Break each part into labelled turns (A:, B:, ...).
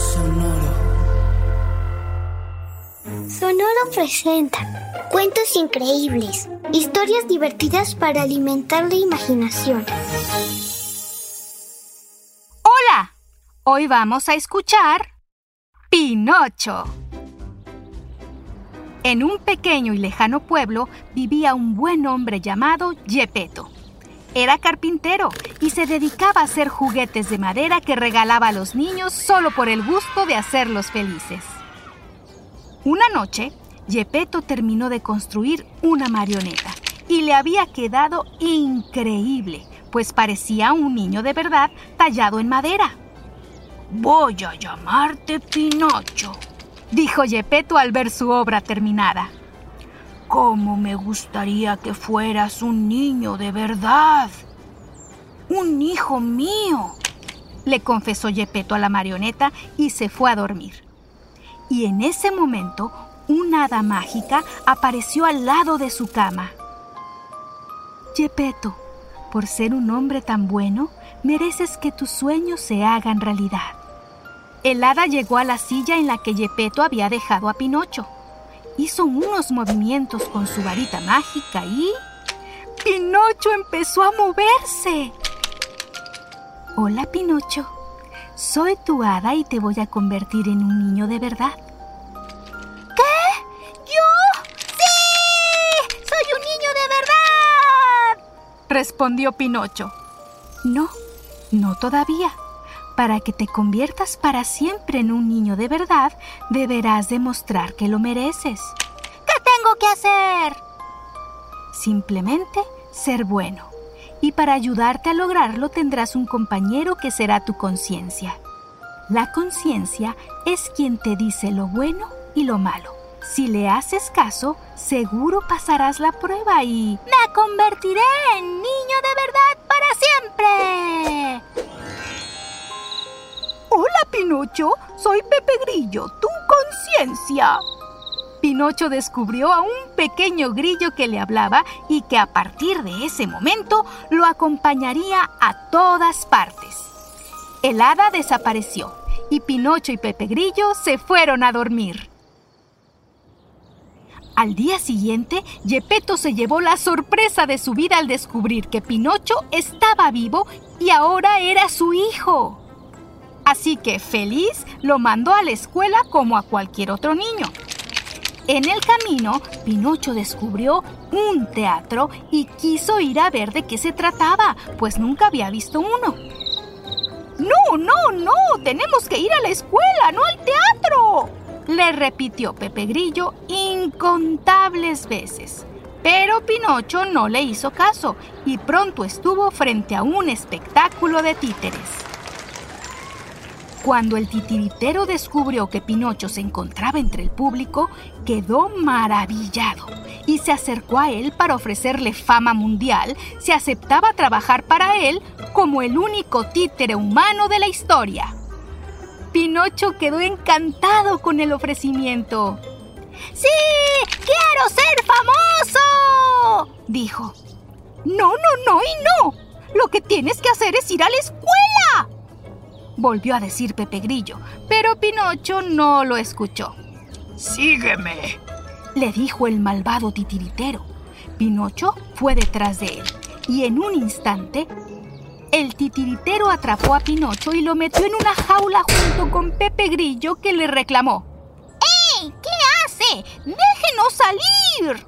A: Sonoro.
B: Sonoro presenta cuentos increíbles, historias divertidas para alimentar la imaginación.
C: Hola, hoy vamos a escuchar Pinocho. En un pequeño y lejano pueblo vivía un buen hombre llamado Gepetto. Era carpintero y se dedicaba a hacer juguetes de madera que regalaba a los niños solo por el gusto de hacerlos felices. Una noche, Gepetto terminó de construir una marioneta y le había quedado increíble, pues parecía un niño de verdad tallado en madera. Voy a llamarte Pinocho, dijo Gepetto al ver su obra terminada. ¿Cómo me gustaría que fueras un niño de verdad? Un hijo mío, le confesó Gepetto a la marioneta y se fue a dormir. Y en ese momento, una hada mágica apareció al lado de su cama. Gepetto, por ser un hombre tan bueno, mereces que tus sueños se hagan realidad. El hada llegó a la silla en la que Gepetto había dejado a Pinocho hizo unos movimientos con su varita mágica y... Pinocho empezó a moverse. Hola, Pinocho. Soy tu hada y te voy a convertir en un niño de verdad. ¿Qué? ¿Yo? ¡Sí! ¡Soy un niño de verdad! respondió Pinocho. No, no todavía. Para que te conviertas para siempre en un niño de verdad, deberás demostrar que lo mereces. ¿Qué tengo que hacer? Simplemente ser bueno. Y para ayudarte a lograrlo tendrás un compañero que será tu conciencia. La conciencia es quien te dice lo bueno y lo malo. Si le haces caso, seguro pasarás la prueba y... Me convertiré en niño de Pinocho. Soy Pepe Grillo, tu conciencia. Pinocho descubrió a un pequeño grillo que le hablaba y que a partir de ese momento lo acompañaría a todas partes. El hada desapareció y Pinocho y Pepe Grillo se fueron a dormir. Al día siguiente, Gepetto se llevó la sorpresa de su vida al descubrir que Pinocho estaba vivo y ahora era su hijo. Así que feliz lo mandó a la escuela como a cualquier otro niño. En el camino, Pinocho descubrió un teatro y quiso ir a ver de qué se trataba, pues nunca había visto uno. No, no, no, tenemos que ir a la escuela, no al teatro, le repitió Pepe Grillo incontables veces. Pero Pinocho no le hizo caso y pronto estuvo frente a un espectáculo de títeres. Cuando el titiritero descubrió que Pinocho se encontraba entre el público, quedó maravillado y se acercó a él para ofrecerle fama mundial si aceptaba trabajar para él como el único títere humano de la historia. Pinocho quedó encantado con el ofrecimiento. ¡Sí! ¡Quiero ser famoso! dijo. No, no, no y no. Lo que tienes que hacer es ir a la escuela volvió a decir Pepe Grillo, pero Pinocho no lo escuchó.
A: Sígueme,
C: le dijo el malvado titiritero. Pinocho fue detrás de él y en un instante el titiritero atrapó a Pinocho y lo metió en una jaula junto con Pepe Grillo que le reclamó. ¡Ey! ¿Qué hace? ¡Déjenos salir!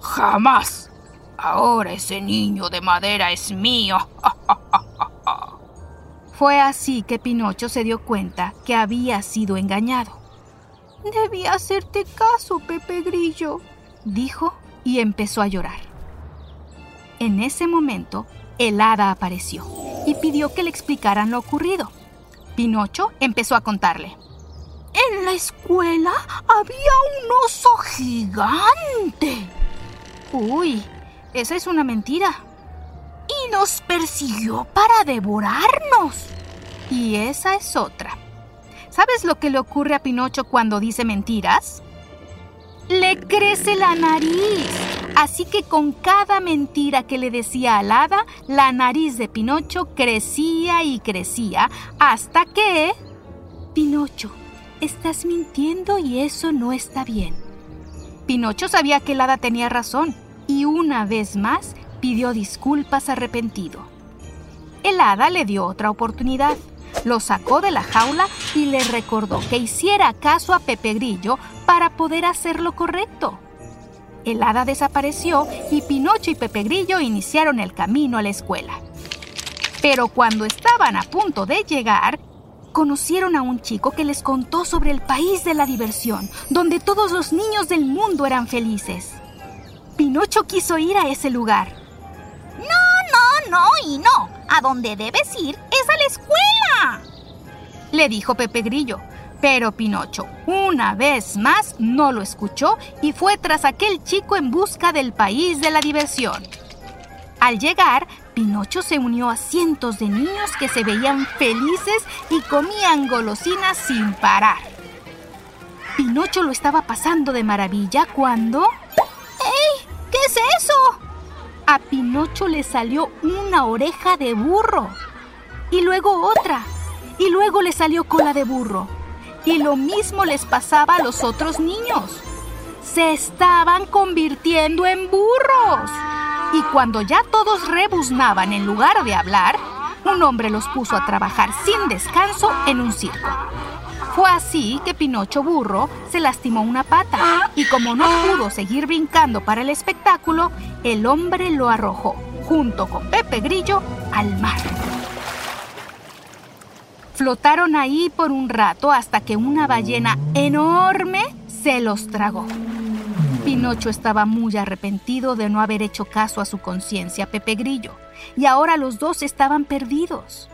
A: Jamás. Ahora ese niño de madera es mío.
C: Fue así que Pinocho se dio cuenta que había sido engañado. Debí hacerte caso, Pepe Grillo, dijo y empezó a llorar. En ese momento, el hada apareció y pidió que le explicaran lo ocurrido. Pinocho empezó a contarle.
A: En la escuela había un oso gigante.
C: Uy, esa es una mentira.
A: Y nos persiguió para devorarnos.
C: Y esa es otra. ¿Sabes lo que le ocurre a Pinocho cuando dice mentiras? Le crece la nariz. Así que con cada mentira que le decía al hada, la nariz de Pinocho crecía y crecía hasta que... Pinocho, estás mintiendo y eso no está bien. Pinocho sabía que el hada tenía razón y una vez más pidió disculpas arrepentido. El hada le dio otra oportunidad. Lo sacó de la jaula y le recordó que hiciera caso a Pepe Grillo para poder hacer lo correcto. El hada desapareció y Pinocho y Pepe Grillo iniciaron el camino a la escuela. Pero cuando estaban a punto de llegar, conocieron a un chico que les contó sobre el país de la diversión, donde todos los niños del mundo eran felices. Pinocho quiso ir a ese lugar.
D: No, y no. A donde debes ir es a la escuela.
C: Le dijo Pepe Grillo. Pero Pinocho, una vez más, no lo escuchó y fue tras aquel chico en busca del país de la diversión. Al llegar, Pinocho se unió a cientos de niños que se veían felices y comían golosinas sin parar. Pinocho lo estaba pasando de maravilla cuando...
D: ¡Ey! ¿Qué es eso?
C: A Pinocho le salió una oreja de burro. Y luego otra. Y luego le salió cola de burro. Y lo mismo les pasaba a los otros niños. Se estaban convirtiendo en burros. Y cuando ya todos rebuznaban en lugar de hablar, un hombre los puso a trabajar sin descanso en un circo. Fue así que Pinocho Burro se lastimó una pata y como no pudo seguir brincando para el espectáculo, el hombre lo arrojó, junto con Pepe Grillo, al mar. Flotaron ahí por un rato hasta que una ballena enorme se los tragó. Pinocho estaba muy arrepentido de no haber hecho caso a su conciencia, Pepe Grillo, y ahora los dos estaban perdidos.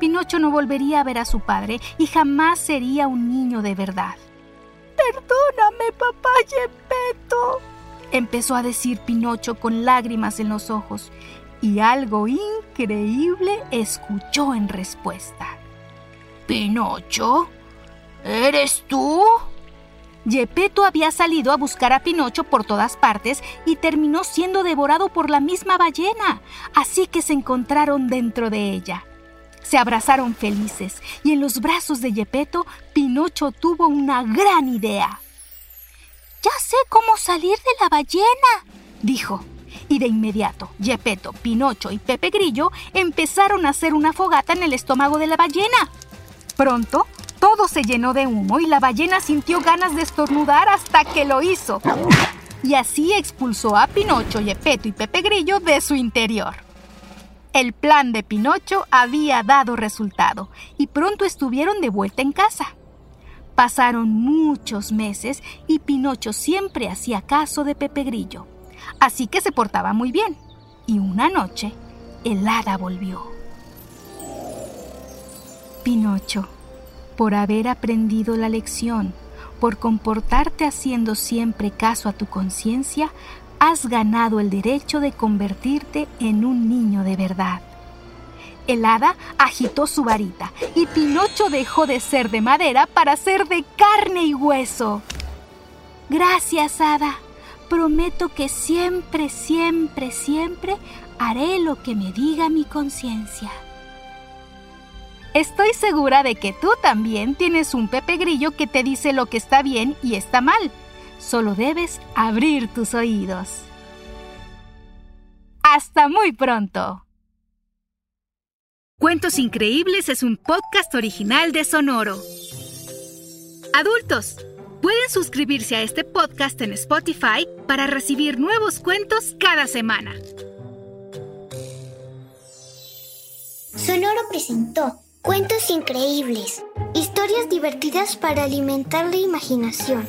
C: Pinocho no volvería a ver a su padre y jamás sería un niño de verdad.
D: Perdóname, papá Gepetto,
C: empezó a decir Pinocho con lágrimas en los ojos, y algo increíble escuchó en respuesta.
A: Pinocho, ¿eres tú?
C: Gepetto había salido a buscar a Pinocho por todas partes y terminó siendo devorado por la misma ballena, así que se encontraron dentro de ella. Se abrazaron felices y en los brazos de Gepetto, Pinocho tuvo una gran idea.
D: Ya sé cómo salir de la ballena,
C: dijo. Y de inmediato, Gepetto, Pinocho y Pepe Grillo empezaron a hacer una fogata en el estómago de la ballena. Pronto, todo se llenó de humo y la ballena sintió ganas de estornudar hasta que lo hizo. Y así expulsó a Pinocho, Gepetto y Pepe Grillo de su interior. El plan de Pinocho había dado resultado y pronto estuvieron de vuelta en casa. Pasaron muchos meses y Pinocho siempre hacía caso de Pepe Grillo, así que se portaba muy bien. Y una noche, el hada volvió. Pinocho, por haber aprendido la lección, por comportarte haciendo siempre caso a tu conciencia, has ganado el derecho de convertirte en un niño de verdad. El hada agitó su varita y Pinocho dejó de ser de madera para ser de carne y hueso. Gracias, hada. Prometo que siempre, siempre, siempre haré lo que me diga mi conciencia. Estoy segura de que tú también tienes un Pepe Grillo que te dice lo que está bien y está mal. Solo debes abrir tus oídos. Hasta muy pronto. Cuentos Increíbles es un podcast original de Sonoro. Adultos, pueden suscribirse a este podcast en Spotify para recibir nuevos cuentos cada semana.
B: Sonoro presentó Cuentos increíbles. Historias divertidas para alimentar la imaginación.